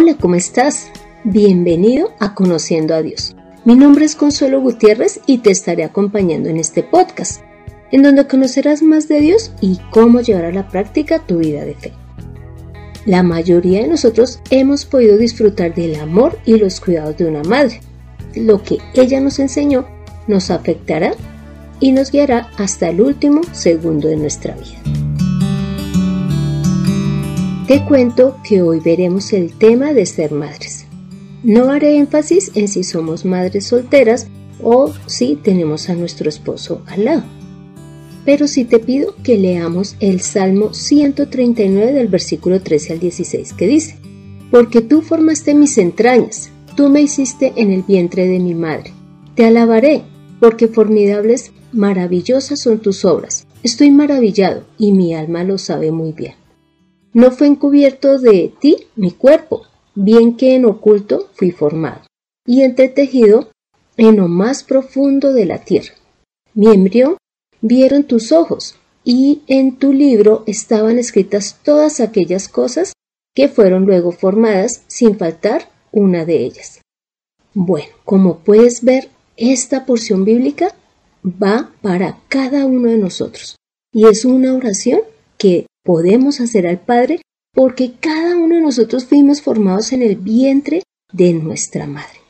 Hola, ¿cómo estás? Bienvenido a Conociendo a Dios. Mi nombre es Consuelo Gutiérrez y te estaré acompañando en este podcast, en donde conocerás más de Dios y cómo llevar a la práctica tu vida de fe. La mayoría de nosotros hemos podido disfrutar del amor y los cuidados de una madre. Lo que ella nos enseñó nos afectará y nos guiará hasta el último segundo de nuestra vida. Te cuento que hoy veremos el tema de ser madres. No haré énfasis en si somos madres solteras o si tenemos a nuestro esposo al lado. Pero sí te pido que leamos el Salmo 139 del versículo 13 al 16 que dice, Porque tú formaste mis entrañas, tú me hiciste en el vientre de mi madre. Te alabaré, porque formidables Maravillosas son tus obras. Estoy maravillado y mi alma lo sabe muy bien. No fue encubierto de ti mi cuerpo, bien que en oculto fui formado y entretejido en lo más profundo de la tierra. Mi embrión vieron tus ojos y en tu libro estaban escritas todas aquellas cosas que fueron luego formadas sin faltar una de ellas. Bueno, como puedes ver, esta porción bíblica va para cada uno de nosotros. Y es una oración que podemos hacer al Padre porque cada uno de nosotros fuimos formados en el vientre de nuestra madre.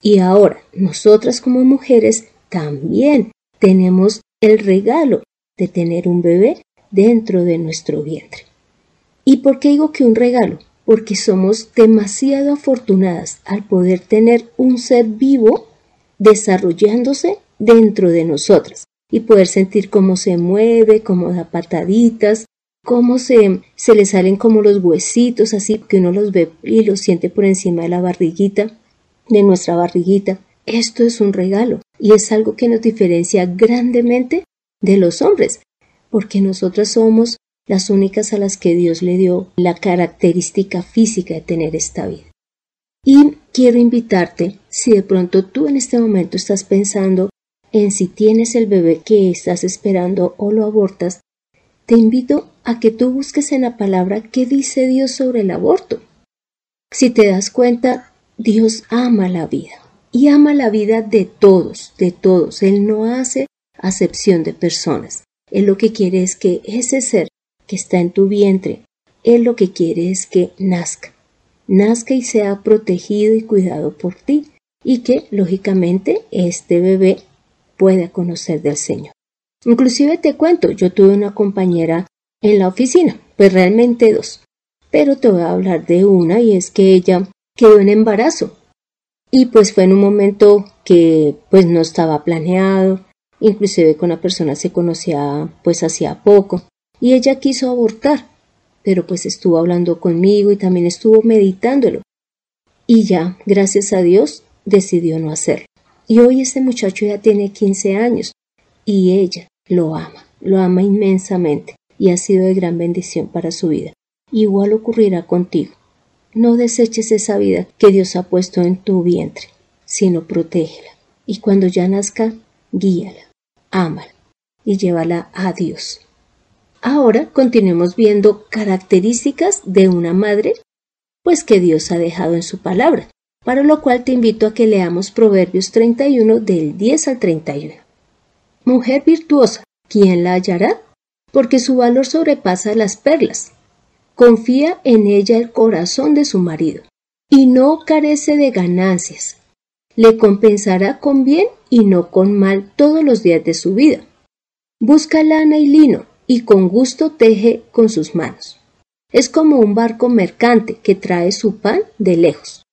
Y ahora, nosotras como mujeres también tenemos el regalo de tener un bebé dentro de nuestro vientre. ¿Y por qué digo que un regalo? Porque somos demasiado afortunadas al poder tener un ser vivo desarrollándose dentro de nosotras y poder sentir cómo se mueve, cómo da pataditas, cómo se, se le salen como los huesitos, así que uno los ve y los siente por encima de la barriguita, de nuestra barriguita. Esto es un regalo y es algo que nos diferencia grandemente de los hombres, porque nosotras somos las únicas a las que Dios le dio la característica física de tener esta vida. Y quiero invitarte, si de pronto tú en este momento estás pensando en si tienes el bebé que estás esperando o lo abortas, te invito a que tú busques en la palabra qué dice Dios sobre el aborto. Si te das cuenta, Dios ama la vida y ama la vida de todos, de todos. Él no hace acepción de personas. Él lo que quiere es que ese ser que está en tu vientre, Él lo que quiere es que nazca, nazca y sea protegido y cuidado por ti y que, lógicamente, este bebé pueda conocer del Señor. Inclusive te cuento, yo tuve una compañera en la oficina, pues realmente dos, pero te voy a hablar de una y es que ella quedó en embarazo y pues fue en un momento que pues no estaba planeado, inclusive con la persona se conocía pues hacía poco y ella quiso abortar, pero pues estuvo hablando conmigo y también estuvo meditándolo y ya, gracias a Dios, decidió no hacerlo. Y hoy este muchacho ya tiene 15 años y ella lo ama, lo ama inmensamente y ha sido de gran bendición para su vida. Igual ocurrirá contigo. No deseches esa vida que Dios ha puesto en tu vientre, sino protégela. Y cuando ya nazca, guíala, ámala y llévala a Dios. Ahora continuemos viendo características de una madre, pues que Dios ha dejado en su palabra para lo cual te invito a que leamos Proverbios 31 del 10 al 31. Mujer virtuosa, ¿quién la hallará? Porque su valor sobrepasa las perlas. Confía en ella el corazón de su marido, y no carece de ganancias. Le compensará con bien y no con mal todos los días de su vida. Busca lana y lino, y con gusto teje con sus manos. Es como un barco mercante que trae su pan de lejos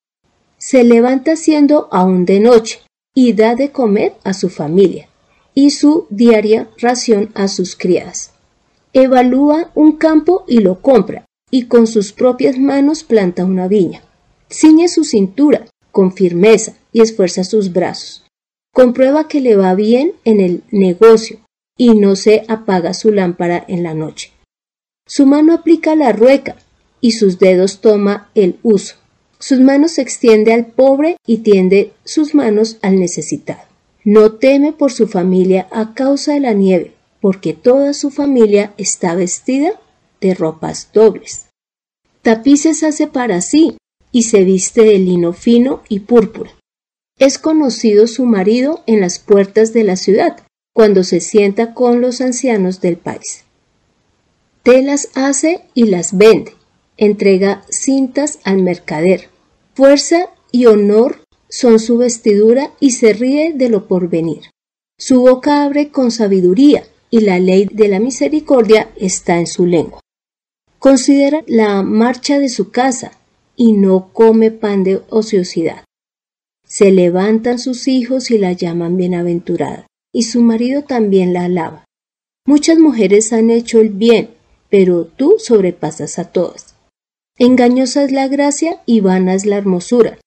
se levanta siendo aún de noche y da de comer a su familia y su diaria ración a sus criadas. Evalúa un campo y lo compra, y con sus propias manos planta una viña. Ciñe su cintura con firmeza y esfuerza sus brazos. Comprueba que le va bien en el negocio y no se apaga su lámpara en la noche. Su mano aplica la rueca y sus dedos toma el uso. Sus manos se extiende al pobre y tiende sus manos al necesitado. No teme por su familia a causa de la nieve, porque toda su familia está vestida de ropas dobles. Tapices hace para sí y se viste de lino fino y púrpura. Es conocido su marido en las puertas de la ciudad, cuando se sienta con los ancianos del país. Telas hace y las vende, entrega cintas al mercader. Fuerza y honor son su vestidura y se ríe de lo porvenir. Su boca abre con sabiduría y la ley de la misericordia está en su lengua. Considera la marcha de su casa y no come pan de ociosidad. Se levantan sus hijos y la llaman bienaventurada, y su marido también la alaba. Muchas mujeres han hecho el bien, pero tú sobrepasas a todas. Engañosa es la gracia y vana es la hermosura.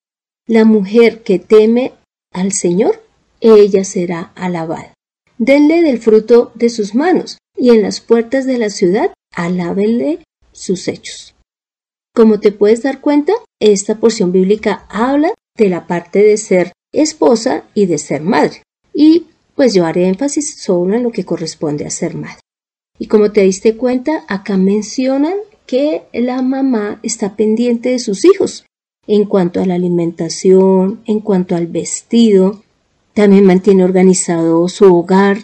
La mujer que teme al Señor, ella será alabada. Denle del fruto de sus manos, y en las puertas de la ciudad alábenle sus hechos. Como te puedes dar cuenta, esta porción bíblica habla de la parte de ser esposa y de ser madre. Y pues yo haré énfasis solo en lo que corresponde a ser madre. Y como te diste cuenta, acá mencionan que la mamá está pendiente de sus hijos en cuanto a la alimentación, en cuanto al vestido, también mantiene organizado su hogar,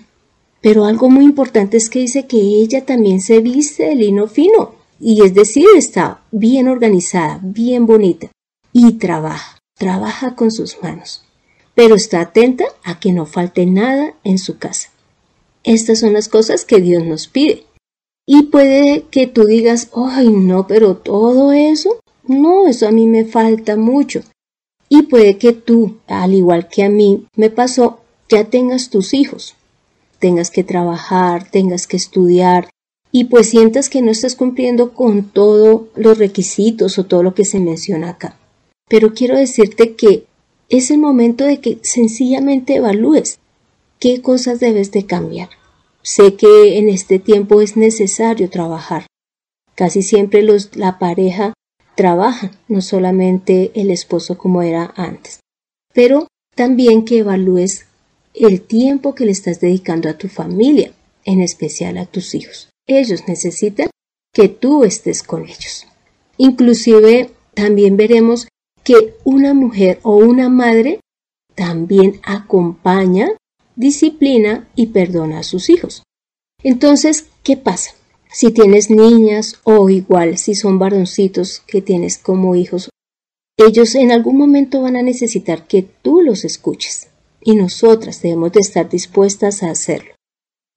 pero algo muy importante es que dice que ella también se viste de lino fino, y es decir, está bien organizada, bien bonita y trabaja, trabaja con sus manos, pero está atenta a que no falte nada en su casa. Estas son las cosas que Dios nos pide. Y puede que tú digas, ay, no, pero todo eso, no, eso a mí me falta mucho. Y puede que tú, al igual que a mí me pasó, ya tengas tus hijos, tengas que trabajar, tengas que estudiar, y pues sientas que no estás cumpliendo con todos los requisitos o todo lo que se menciona acá. Pero quiero decirte que es el momento de que sencillamente evalúes qué cosas debes de cambiar. Sé que en este tiempo es necesario trabajar. Casi siempre los, la pareja trabaja, no solamente el esposo como era antes. Pero también que evalúes el tiempo que le estás dedicando a tu familia, en especial a tus hijos. Ellos necesitan que tú estés con ellos. Inclusive también veremos que una mujer o una madre también acompaña, disciplina y perdona a sus hijos. Entonces, ¿qué pasa? Si tienes niñas o igual si son varoncitos que tienes como hijos, ellos en algún momento van a necesitar que tú los escuches y nosotras debemos de estar dispuestas a hacerlo.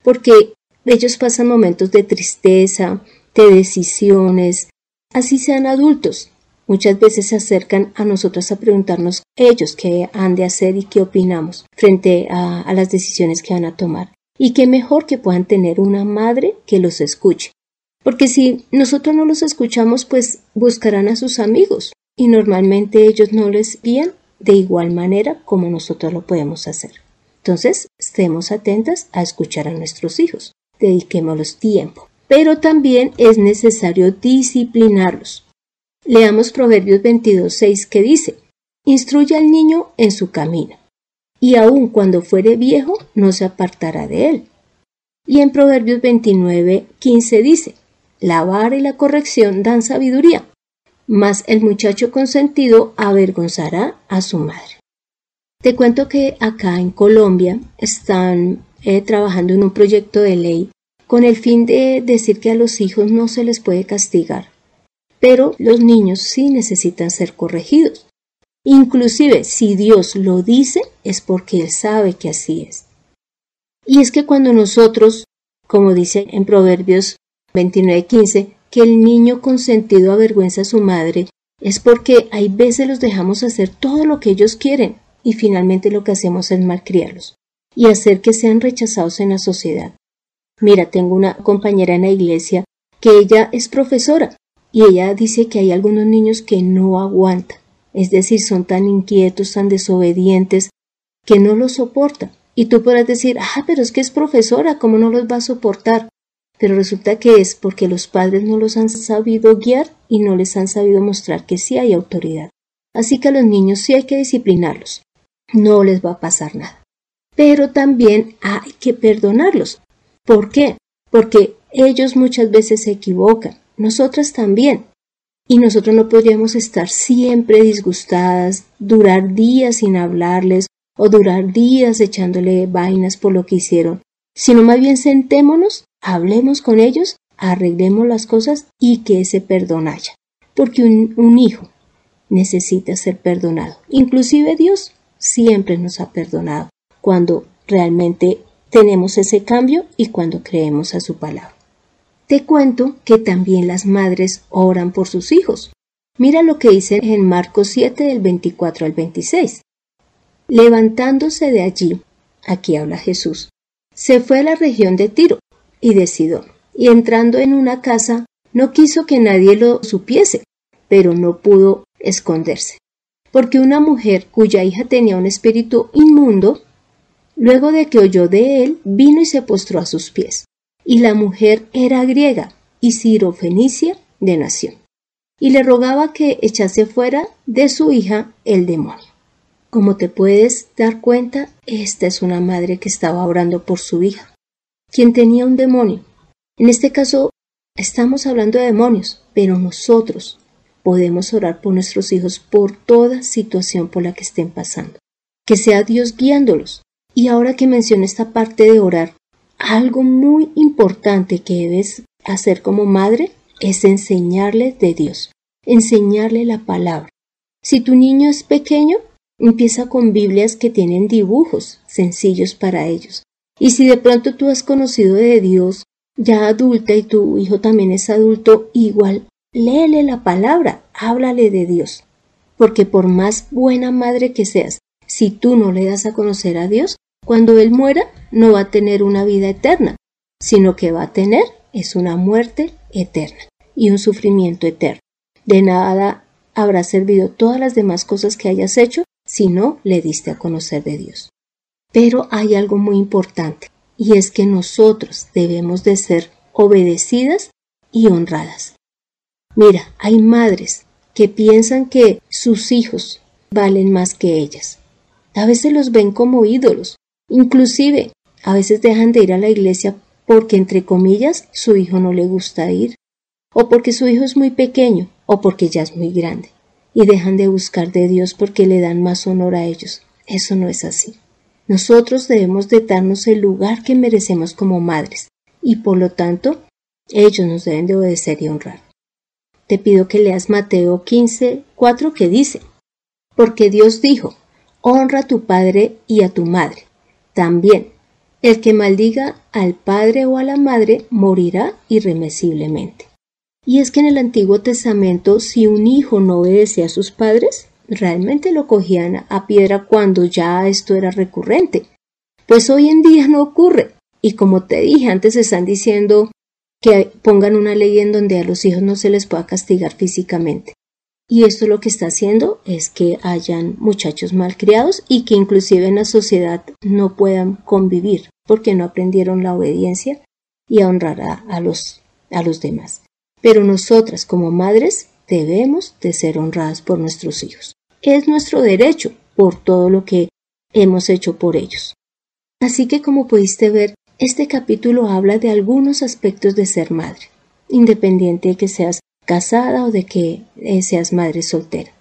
Porque ellos pasan momentos de tristeza, de decisiones, así sean adultos. Muchas veces se acercan a nosotros a preguntarnos ellos qué han de hacer y qué opinamos frente a las decisiones que van a tomar. Y qué mejor que puedan tener una madre que los escuche. Porque si nosotros no los escuchamos, pues buscarán a sus amigos y normalmente ellos no les guían de igual manera como nosotros lo podemos hacer. Entonces, estemos atentas a escuchar a nuestros hijos dediquémoslos tiempo. Pero también es necesario disciplinarlos. Leamos Proverbios 22.6 que dice, Instruye al niño en su camino, y aun cuando fuere viejo no se apartará de él. Y en Proverbios 29.15 dice, La vara y la corrección dan sabiduría, mas el muchacho consentido avergonzará a su madre. Te cuento que acá en Colombia están eh, trabajando en un proyecto de ley con el fin de decir que a los hijos no se les puede castigar, pero los niños sí necesitan ser corregidos. Inclusive si Dios lo dice es porque Él sabe que así es. Y es que cuando nosotros, como dice en Proverbios 29:15, que el niño consentido avergüenza a su madre, es porque hay veces los dejamos hacer todo lo que ellos quieren y finalmente lo que hacemos es malcriarlos y hacer que sean rechazados en la sociedad. Mira, tengo una compañera en la iglesia que ella es profesora y ella dice que hay algunos niños que no aguantan, es decir, son tan inquietos, tan desobedientes, que no los soportan. Y tú podrás decir, ah, pero es que es profesora, ¿cómo no los va a soportar? Pero resulta que es porque los padres no los han sabido guiar y no les han sabido mostrar que sí hay autoridad. Así que a los niños sí hay que disciplinarlos. No les va a pasar nada pero también hay que perdonarlos. ¿Por qué? Porque ellos muchas veces se equivocan, nosotras también. Y nosotros no podríamos estar siempre disgustadas, durar días sin hablarles o durar días echándole vainas por lo que hicieron, sino más bien sentémonos, hablemos con ellos, arreglemos las cosas y que ese perdón haya. Porque un, un hijo necesita ser perdonado. Inclusive Dios siempre nos ha perdonado cuando realmente tenemos ese cambio y cuando creemos a su palabra. Te cuento que también las madres oran por sus hijos. Mira lo que dice en Marcos 7 del 24 al 26. Levantándose de allí, aquí habla Jesús, se fue a la región de Tiro y de Sidón, y entrando en una casa, no quiso que nadie lo supiese, pero no pudo esconderse, porque una mujer cuya hija tenía un espíritu inmundo, luego de que oyó de él, vino y se postró a sus pies y la mujer era griega y Fenicia de nación, y le rogaba que echase fuera de su hija el demonio. Como te puedes dar cuenta, esta es una madre que estaba orando por su hija, quien tenía un demonio. En este caso, estamos hablando de demonios, pero nosotros podemos orar por nuestros hijos por toda situación por la que estén pasando. Que sea Dios guiándolos. Y ahora que menciono esta parte de orar, algo muy importante que debes hacer como madre es enseñarle de Dios, enseñarle la palabra. Si tu niño es pequeño, empieza con Biblias que tienen dibujos sencillos para ellos. Y si de pronto tú has conocido de Dios ya adulta y tu hijo también es adulto, igual, léele la palabra, háblale de Dios. Porque por más buena madre que seas, si tú no le das a conocer a Dios, cuando Él muera, no va a tener una vida eterna, sino que va a tener es una muerte eterna y un sufrimiento eterno. De nada habrá servido todas las demás cosas que hayas hecho si no le diste a conocer de Dios. Pero hay algo muy importante, y es que nosotros debemos de ser obedecidas y honradas. Mira, hay madres que piensan que sus hijos valen más que ellas. A veces los ven como ídolos, Inclusive, a veces dejan de ir a la iglesia porque, entre comillas, su hijo no le gusta ir, o porque su hijo es muy pequeño, o porque ya es muy grande, y dejan de buscar de Dios porque le dan más honor a ellos. Eso no es así. Nosotros debemos de darnos el lugar que merecemos como madres, y por lo tanto, ellos nos deben de obedecer y honrar. Te pido que leas Mateo 15, 4 que dice, porque Dios dijo, honra a tu padre y a tu madre, también, el que maldiga al padre o a la madre morirá irremisiblemente. Y es que en el Antiguo Testamento, si un hijo no obedecía a sus padres, realmente lo cogían a piedra cuando ya esto era recurrente. Pues hoy en día no ocurre. Y como te dije, antes están diciendo que pongan una ley en donde a los hijos no se les pueda castigar físicamente. Y esto lo que está haciendo es que hayan muchachos malcriados y que inclusive en la sociedad no puedan convivir porque no aprendieron la obediencia y a honrar a, los, a los demás. Pero nosotras como madres debemos de ser honradas por nuestros hijos. Es nuestro derecho por todo lo que hemos hecho por ellos. Así que como pudiste ver, este capítulo habla de algunos aspectos de ser madre, independiente de que seas casada o de que eh, seas madre soltera.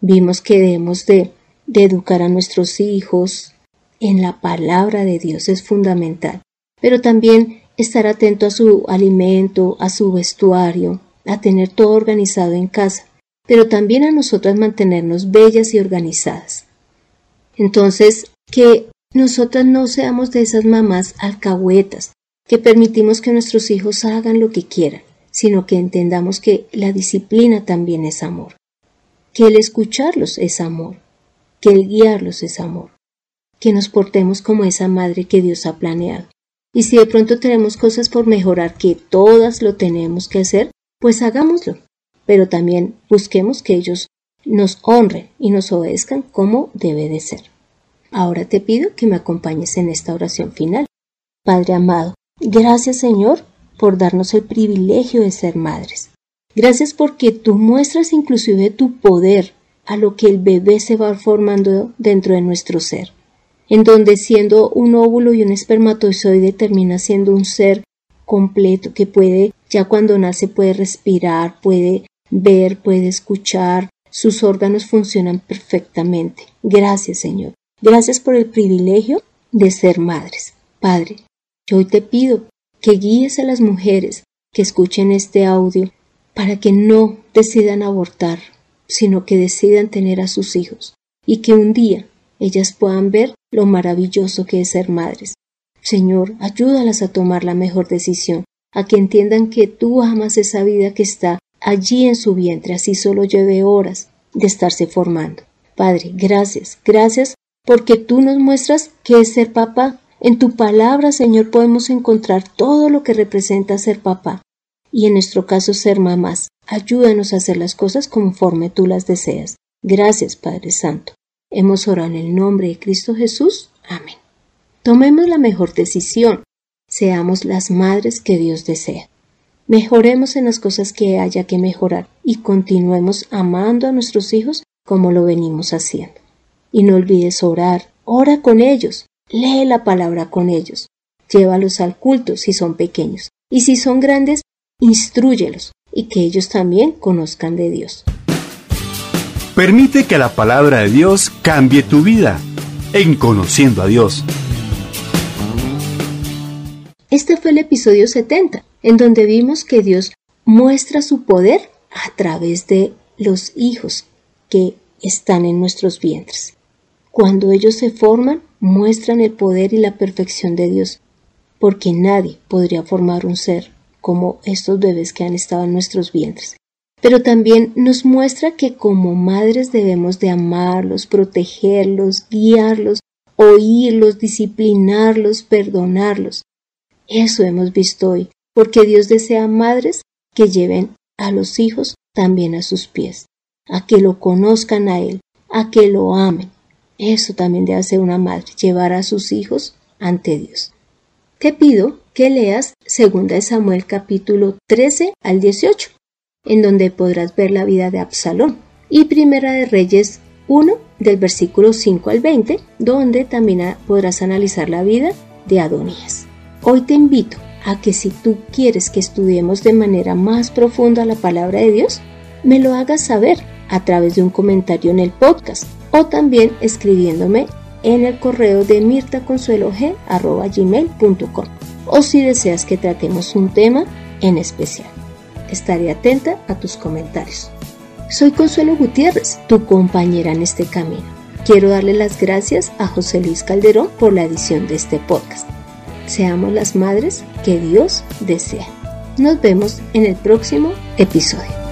Vimos que debemos de, educar a nuestros hijos en la palabra de Dios es fundamental, pero también estar atento a su alimento, a su vestuario, a tener todo organizado en casa, pero también a nosotras mantenernos bellas y organizadas. Entonces, que nosotras no seamos de esas mamás alcahuetas, que permitimos que nuestros hijos hagan lo que quieran, sino que entendamos que la disciplina también es amor, que el escucharlos es amor, que el guiarlos es amor, que nos portemos como esa madre que Dios ha planeado. Y si de pronto tenemos cosas por mejorar que todas lo tenemos que hacer, pues hagámoslo, pero también busquemos que ellos nos honren y nos obedezcan como debe de ser. Ahora te pido que me acompañes en esta oración final. Padre amado, gracias Señor por darnos el privilegio de ser madres. Gracias porque tú muestras inclusive tu poder a lo que el bebé se va formando dentro de nuestro ser, en donde siendo un óvulo y un espermatozoide termina siendo un ser completo que puede, ya cuando nace puede respirar, puede ver, puede escuchar, sus órganos funcionan perfectamente. Gracias, Señor. Gracias por el privilegio de ser madres. Padre, yo hoy te pido que guíes a las mujeres que escuchen este audio para que no decidan abortar, sino que decidan tener a sus hijos y que un día ellas puedan ver lo maravilloso que es ser madres. Señor, ayúdalas a tomar la mejor decisión, a que entiendan que tú amas esa vida que está allí en su vientre, así solo lleve horas de estarse formando. Padre, gracias, gracias porque tú nos muestras qué es ser papá. En tu palabra, Señor, podemos encontrar todo lo que representa ser papá y en nuestro caso ser mamás. Ayúdanos a hacer las cosas conforme tú las deseas. Gracias, Padre Santo. Hemos orado en el nombre de Cristo Jesús. Amén. Tomemos la mejor decisión. Seamos las madres que Dios desea. Mejoremos en las cosas que haya que mejorar y continuemos amando a nuestros hijos como lo venimos haciendo. Y no olvides orar, ora con ellos, lee la palabra con ellos, llévalos al culto si son pequeños y si son grandes, instruyelos y que ellos también conozcan de Dios. Permite que la palabra de Dios cambie tu vida en conociendo a Dios. Este fue el episodio 70, en donde vimos que Dios muestra su poder a través de los hijos que están en nuestros vientres. Cuando ellos se forman, muestran el poder y la perfección de Dios, porque nadie podría formar un ser como estos bebés que han estado en nuestros vientres. Pero también nos muestra que como madres debemos de amarlos, protegerlos, guiarlos, oírlos, disciplinarlos, perdonarlos, eso hemos visto hoy, porque Dios desea madres que lleven a los hijos también a sus pies, a que lo conozcan a Él, a que lo amen. Eso también debe hacer una madre, llevar a sus hijos ante Dios. Te pido que leas 2 Samuel capítulo 13 al 18, en donde podrás ver la vida de Absalón, y Primera de Reyes 1 del versículo 5 al 20, donde también podrás analizar la vida de Adonías. Hoy te invito a que si tú quieres que estudiemos de manera más profunda la palabra de Dios, me lo hagas saber a través de un comentario en el podcast o también escribiéndome en el correo de mirtaconsuelog.com o si deseas que tratemos un tema en especial. Estaré atenta a tus comentarios. Soy Consuelo Gutiérrez, tu compañera en este camino. Quiero darle las gracias a José Luis Calderón por la edición de este podcast seamos las madres que Dios desea. Nos vemos en el próximo episodio.